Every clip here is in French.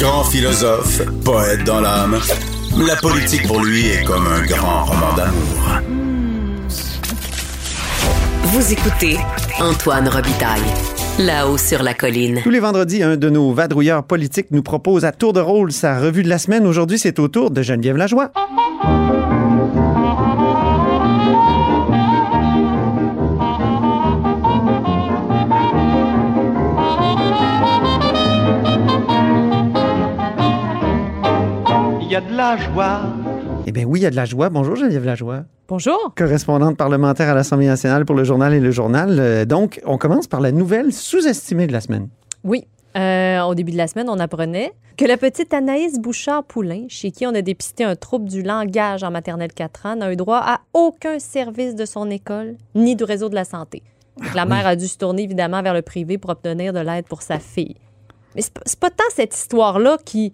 Grand philosophe, poète dans l'âme, la politique pour lui est comme un grand roman d'amour. Vous écoutez Antoine Robitaille, là-haut sur la colline. Tous les vendredis, un de nos vadrouilleurs politiques nous propose à tour de rôle sa revue de la semaine. Aujourd'hui, c'est au tour de Geneviève Lajoie. A de la joie. Eh bien oui, il y a de la joie. Bonjour Geneviève Lajoie, Bonjour. correspondante parlementaire à l'Assemblée nationale pour le journal et le journal. Euh, donc, on commence par la nouvelle sous-estimée de la semaine. Oui. euh, au début de la semaine, on apprenait que la petite Anaïs Bouchard-Poulain, chez qui on a dépisté un trouble du langage en maternelle 4 ans, n'a eu droit à aucun service de son école ni du réseau de la santé. Donc, la mère a dû se tourner évidemment vers le privé pour obtenir de l'aide pour sa fille. Mais c'est pas- c'est pas tant cette histoire-là qui,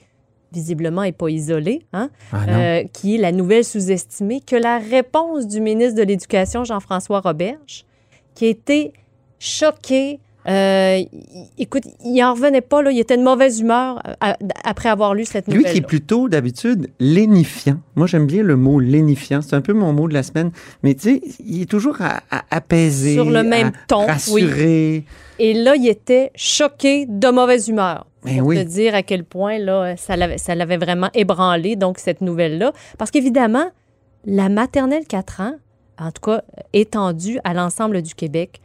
visiblement, n'est pas isolée, hein, Ah euh, qui est la nouvelle sous-estimée, que la réponse du ministre de l'Éducation, Jean-François Roberge, qui a été choqué. Euh, écoute, il en revenait pas, là, il était de mauvaise humeur euh, à- après avoir lu cette Lui nouvelle. qui est plutôt d'habitude lénifiant. Moi, j'aime bien le mot lénifiant. C'est un peu mon mot de la semaine. Mais tu sais, il est toujours à, à apaiser. Sur le même à ton, Rassurer. Et là, il était choqué de mauvaise humeur. Ben pour oui. te dire à quel point là, ça l'avait ça l'avait vraiment ébranlé, donc, cette nouvelle-là. Parce qu'évidemment, la maternelle 4 ans, en tout cas étendue à l'ensemble du Québec,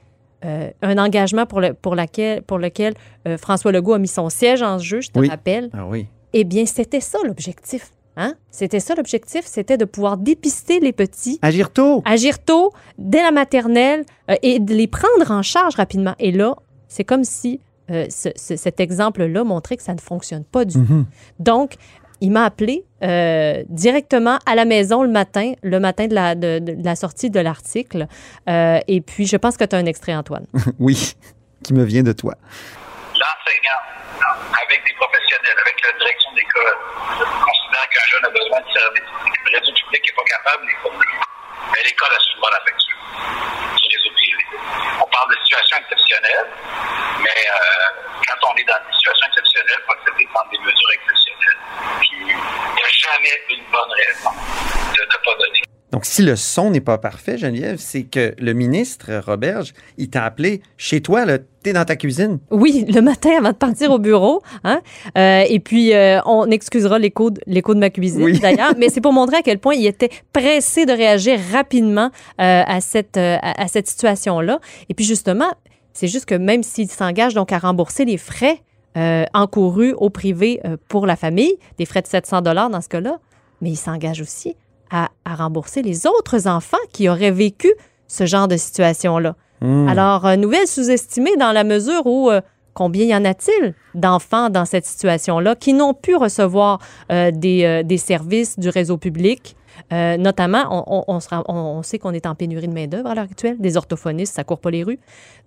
euh, un engagement pour, le, pour, laquelle, pour lequel euh, François Legault a mis son siège en jeu, je te Oui. rappelle. Ah oui. Eh bien, c'était ça l'objectif. Hein? C'était ça l'objectif, c'était de pouvoir dépister les petits Agir tôt. agir tôt, dès la maternelle, euh, et de les prendre en charge rapidement. Et là, c'est comme si euh, ce- ce- cet exemple-là montrait que ça ne fonctionne pas du tout. Mhm. Donc, il m'a appelé euh, directement à la maison le matin, le matin de la, de, de la sortie de l'article. Euh, et puis, je pense que tu as un extrait, Antoine. Oui, qui me vient de toi. l'enseignant, avec des professionnels, avec la direction d'école, considérant qu'un jeune a besoin de services, le réseau public n'est pas capable de les fournir. Mais l'école a souvent la facture du réseau privé. On parle de situations exceptionnelles, mais euh, quand on est dans des situations exceptionnelles, il faut accepter de prendre des mesures exceptionnelles. Puis, il n'y a jamais une bonne raison de ne pas donner. Donc, si le son n'est pas parfait, Geneviève, c'est que le ministre Roberge, il t'a appelé chez toi, là, t'es dans ta cuisine. Oui, le matin avant de partir au bureau. Hein? Euh, et puis, euh, on excusera l'écho de, l'écho de ma cuisine, Oui. d'ailleurs. Mais c'est pour montrer à quel point il était pressé de réagir rapidement euh, à cette, euh, à, à cette situation-là. Et puis, justement, c'est juste que même s'il s'engage donc à rembourser les frais euh, encourus au privé euh, pour la famille, des frais de 700 dans ce cas-là, mais il s'engage aussi à, à rembourser les autres enfants qui auraient vécu ce genre de situation-là. Hmm. Alors, euh, nouvelle sous-estimée dans la mesure où euh, combien y en a-t-il d'enfants dans cette situation-là qui n'ont pu recevoir euh, des, euh, des services du réseau public? Euh, notamment, on, sait qu'on est en pénurie de main-d'œuvre à l'heure actuelle. Des orthophonistes, ça court pas les rues.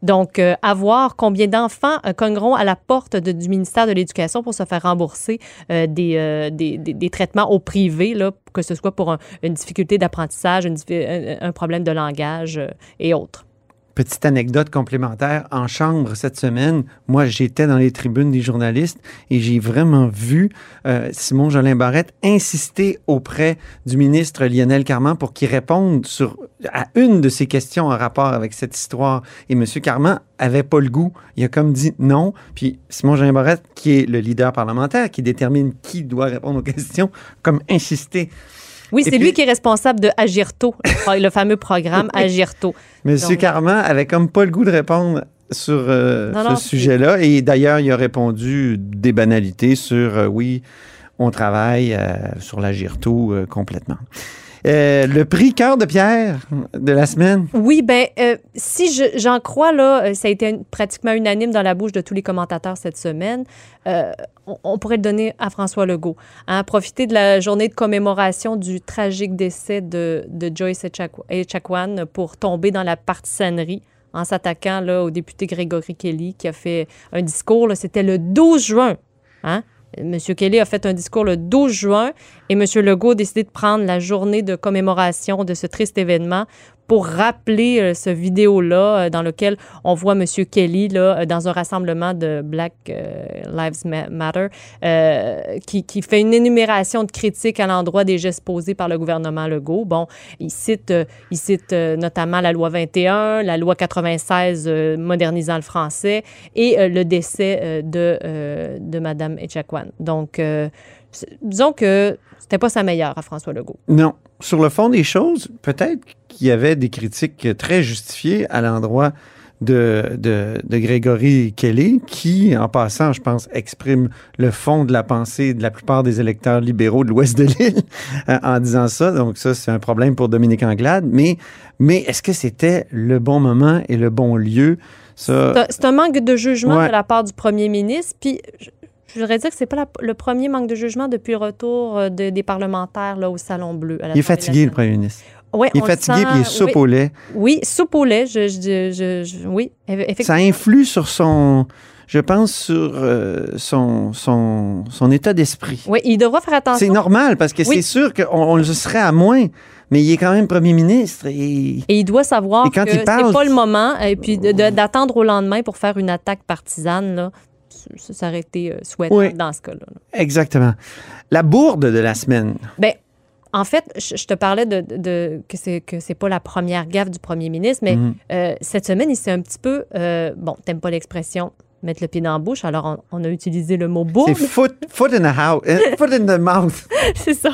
Donc, à voir combien d'enfants cogneront à la porte du ministère de l'Éducation pour se faire rembourser des, traitements au privé, là, que ce soit pour un- une difficulté d'apprentissage, un, problème de langage et autres. Petite anecdote complémentaire. En chambre cette semaine, moi, j'étais dans les tribunes des journalistes et j'ai vraiment vu euh, Simon Jolin Barrette insister auprès du ministre Lionel Carman pour qu'il réponde sur, à une de ses questions en rapport avec cette histoire. Et M. Carman avait pas le goût. Il a comme dit non. Puis Simon Jolin Barrette, qui est le leader parlementaire, qui détermine qui doit répondre aux questions, comme insisté. Oui, c'est lui qui est responsable de Agirto, le fameux programme Agirto. Monsieur Donc- Carman avait comme pas le goût de répondre sur euh, Non, ce sujet-là. Et d'ailleurs, il a répondu des banalités sur euh, oui, on travaille euh, sur la Girto euh, complètement. Euh, le prix cœur de pierre de la semaine. Oui, ben euh, si je- j'en crois, là, euh, ça a été pratiquement unanime dans la bouche de tous les commentateurs cette semaine. on, pourrait le donner à François Legault. Hein, profiter de la journée de commémoration du tragique décès de, de Joyce Echaquan- pour tomber dans la partisanerie en s'attaquant là, au député Grégory Kelly qui a fait un discours. C'était le 12 juin. Hein? M. Kelly a fait un discours le 12 juin et M. Legault a décidé de prendre la journée de commémoration de ce triste événement pour rappeler euh, ce vidéo-là euh, dans lequel on voit M. Kelly là, euh, dans un rassemblement de Black Lives Ma- Matter qui, qui fait une énumération de critiques à l'endroit des gestes posés par le gouvernement Legault. Bon, il cite, il cite notamment la loi 21, la loi 96 euh, modernisant le français et le décès de, de Mme Echaquan. Donc, disons que c'était pas sa meilleure à François Legault. Non. Sur le fond des choses, peut-être qu'il y avait des critiques très justifiées à l'endroit de, de, de Grégory Kelly, qui, en passant, je pense, exprime le fond de la pensée de la plupart des électeurs libéraux de l'ouest de l'île euh, en disant ça. Donc ça, c'est un problème pour Dominique Anglade. Mais, mais est-ce que c'était le bon moment et le bon lieu? Ça, C'est un- manque de jugement Ouais. de la part du premier ministre. Puis, je, voudrais dire que c'est pas la- le premier manque de jugement depuis le retour euh, de- des parlementaires là, au Salon Bleu. à il est fatigué, le premier ministre. Ouais, Il est fatigué, sent, puis il est soupe oui, au lait. Oui, soupe au lait. Je, je- je- je- oui, effectivement. Ça influe sur son, je pense, sur euh, son, son, son état d'esprit. Oui, il devra faire C'est attention. normal parce que Oui. c'est sûr qu'on on le serait à moins, mais il est quand même premier ministre et Et il doit savoir Et quand que c'est pas le moment. Et puis d'attendre au lendemain pour faire une attaque partisane, là, ça, aurait été souhaitable Oui. dans ce cas-là. là. exactement. La bourde de la semaine. Ben, en fait, je, te parlais de, de- de- que c'est que c'est pas la première gaffe du premier ministre, mais Mhm. euh, cette semaine, il s'est un petit peu euh, bon, t'aimes pas l'expression mettre le pied dans la bouche, alors on, on a utilisé le mot bourde. C'est foot, foot in the house, euh, foot in the mouth. C'est ça.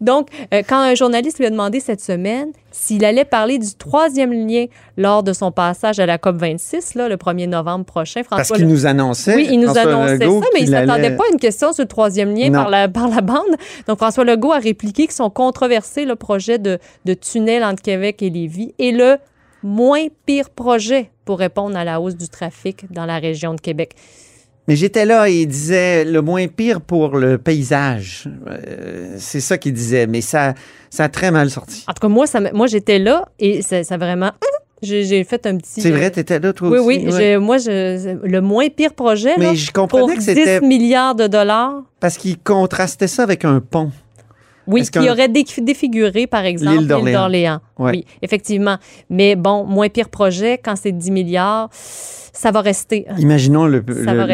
Donc, euh, quand un journaliste lui a demandé cette semaine s'il allait parler du troisième lien lors de son passage à la COP 26, là, le 1er novembre prochain, Parce François qu'il nous annonçait. Oui, il nous François annonçait Legault, ça, mais il ne s'attendait allait- pas à une question sur le troisième lien Non. par la, par la bande. Donc, François Legault a répliqué que son controversé le projet de, de tunnel entre Québec et Lévis est le moins pire projet pour répondre à la hausse du trafic dans la région de Québec. Mais j'étais là et il disait le moins pire pour le paysage. Euh, c'est ça qu'il disait, mais ça, ça a très mal sorti. En tout cas, moi, ça, moi j'étais là et ça, ça vraiment... J'ai fait un petit... C'est vrai, tu étais là, toi Oui, aussi? oui. J'ai- Moi, je, le moins pire projet, là, Mais je pour comprenais que 10 c'était milliards de dollars, parce qu'il contrastait ça avec un pont. Oui, qui aurait dé- défiguré, par exemple, L'île d'Orléans. Ouais. Oui, effectivement. Mais bon, moins pire projet, quand c'est 10 milliards, ça va rester. Imaginons le,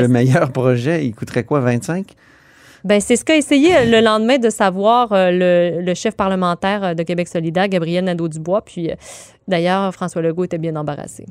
meilleur projet, il coûterait quoi, 25? Ben, c'est ce qu'a essayé euh, le lendemain de savoir euh, le, le chef parlementaire euh, de Québec solidaire, Gabriel Nadeau-Dubois. Puis, euh, d'ailleurs, François Legault était bien embarrassé.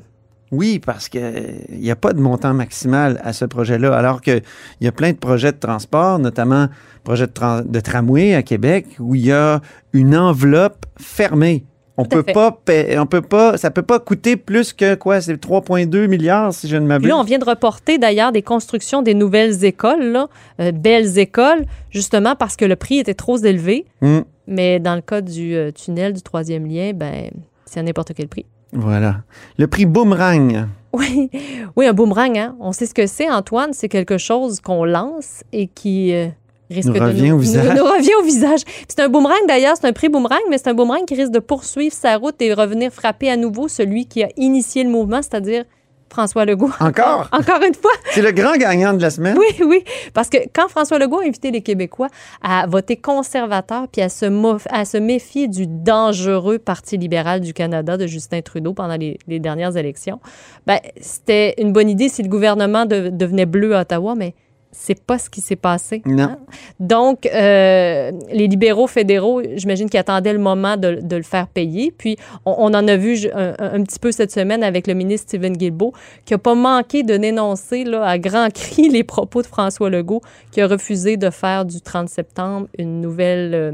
Oui, parce qu'il n'y a pas de montant maximal à ce projet-là, alors qu'il y a plein de projets de transport, notamment projet de, tramway à Québec, où il y a une enveloppe fermée. On peut fait. pas, on peut pas, ça peut pas coûter plus que quoi, c'est 3,2 milliards si je ne m'abuse. là, on vient de reporter d'ailleurs des constructions des nouvelles écoles, là, euh, belles écoles, justement parce que le prix était trop élevé. Hum, Mais dans le cas du euh, tunnel du troisième lien, ben, c'est à n'importe quel prix. Voilà. Le prix Boomerang. Oui, oui, un boomerang, hein? On sait ce que c'est, Antoine. C'est quelque chose qu'on lance et qui euh, risque Nous de revient au visage. Nous, nous revient au visage. C'est un boomerang, d'ailleurs, c'est un prix boomerang, mais c'est un boomerang qui risque de poursuivre sa route et revenir frapper à nouveau celui qui a initié le mouvement, c'est-à-dire François Legault. Encore? Encore une fois, C'est le grand gagnant de la semaine. oui, oui. Parce que quand François Legault a invité les Québécois à voter conservateur puis à se, mo- à se méfier du dangereux Parti libéral du Canada de Justin Trudeau pendant les, les dernières élections, ben, c'était une bonne idée si le gouvernement de- devenait bleu à Ottawa, mais c'est pas ce qui s'est passé. Non. hein? Donc, euh, les libéraux fédéraux, j'imagine qu'ils attendaient le moment de, de le faire payer. Puis, on, on en a vu un, un- un petit peu cette semaine avec le ministre Stephen Guilbeault, qui n'a pas manqué de dénoncer là, à grands cris les propos de François Legault, qui a refusé de faire du 30 septembre une nouvelle... euh,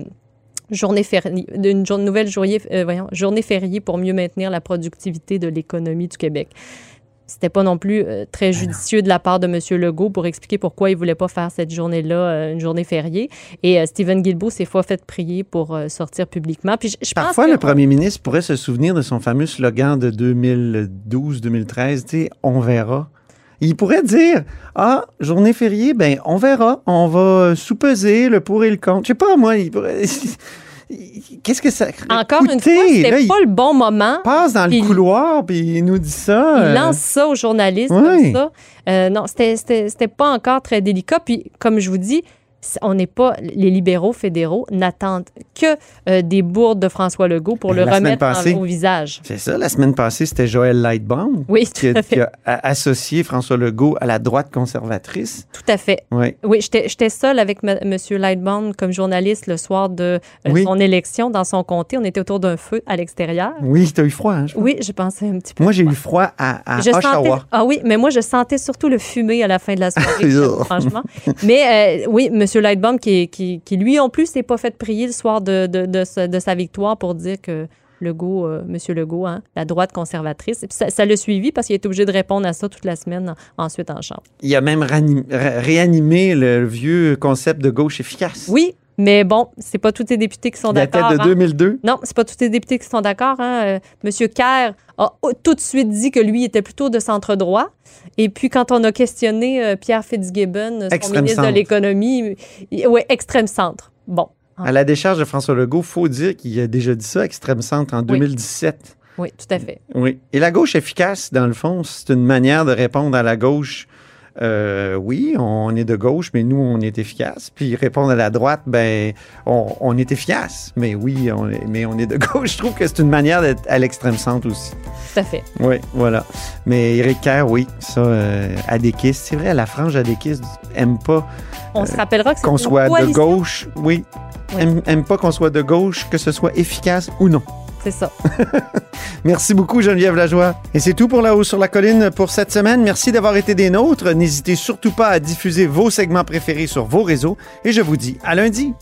Journée fériée, une jour- nouvelle journée, euh, voyons, journée fériée pour mieux maintenir la productivité de l'économie du Québec. C'était pas non plus euh, très judicieux de la part de M. Legault pour expliquer pourquoi il voulait pas faire cette journée-là euh, une journée fériée. Et euh, Stephen Guilbeault s'est fois fait prier pour sortir publiquement. Puis je, Parfois, que- le premier ministre pourrait se souvenir de son fameux slogan de 2012-2013, tu sais, on verra. Il pourrait dire, ah, journée fériée, ben, on verra. On va sous-peser le pour et le contre. Je sais pas, moi, il pourrait... Qu'est-ce que ça... Encore une fois, c'était il pas le bon moment. passe dans le il- couloir, puis il nous dit ça. Il euh, lance ça aux journalistes oui. comme ça. Euh, non, c'était- pas encore très délicat. Puis, comme je vous dis, on n'est pas, les libéraux fédéraux n'attendent que euh, des bourdes de François Legault pour Ben, le la remettre en- au visage. C'est ça, la semaine passée, c'était Joël Lightbaum Oui, qui, a, qui associé François Legault à la droite conservatrice. Tout à fait. Oui. Oui, j'étais j'étais seule avec M. Lightbound comme journaliste le soir de euh, Oui. son élection dans son comté. On était autour d'un feu à l'extérieur. Oui, t'as eu froid, hein, je. Oui, j'ai pensé un petit peu. Moi, j'ai eu froid à, à Je sentais, Oshawa. ah oui, mais moi, je sentais surtout le fumé à la fin de la soirée, Ugh. franchement. Mais euh, oui, M. Lightbaum, qui, qui, qui lui en plus s'est pas fait prier le soir de, de, de sa, de sa victoire pour dire que Legault, euh, M. Legault, hein, la droite conservatrice. Et puis ça ça l'a suivi parce qu'il était obligé de répondre à ça toute la semaine en- ensuite en chambre. Il a même réanimé le vieux concept de gauche efficace. Oui, mais bon, c'est pas tous les députés qui sont Il datait d'accord. de hein. 2002. Non, c'est pas tous les députés qui sont d'accord. Hein. Euh, Monsieur Kerr a tout de suite dit que lui était plutôt de centre droit. Et puis, quand on a questionné euh, Pierre Fitzgibbon, son Extrême ministre centre. de l'économie, oui, extrême centre. Bon, À la décharge de François Legault, faut dire qu'il a déjà dit ça, extrême centre, en 2017. oui, tout à fait. Oui. Et la gauche efficace, dans le fond, c'est une manière de répondre à la gauche. Euh, oui, on est de gauche, mais nous, on est efficace. Puis répondre à la droite, ben, on, on est efficace. Mais oui, on est, mais on est de gauche. Je trouve que c'est une manière d'être à l'extrême centre aussi. Tout à fait. Oui, voilà. Mais Éric Kerr, oui, ça, euh, c'est vrai, la frange Adéquis aime pas On se rappellera que c'est qu'on soit de gauche, oui. Oui. Aime, aime pas qu'on soit de gauche, que ce soit efficace ou non. Merci beaucoup, Geneviève Lajoie. Et c'est tout pour La Haut sur la Colline pour cette semaine. Merci d'avoir été des nôtres. N'hésitez surtout pas à diffuser vos segments préférés sur vos réseaux. Et je vous dis à lundi.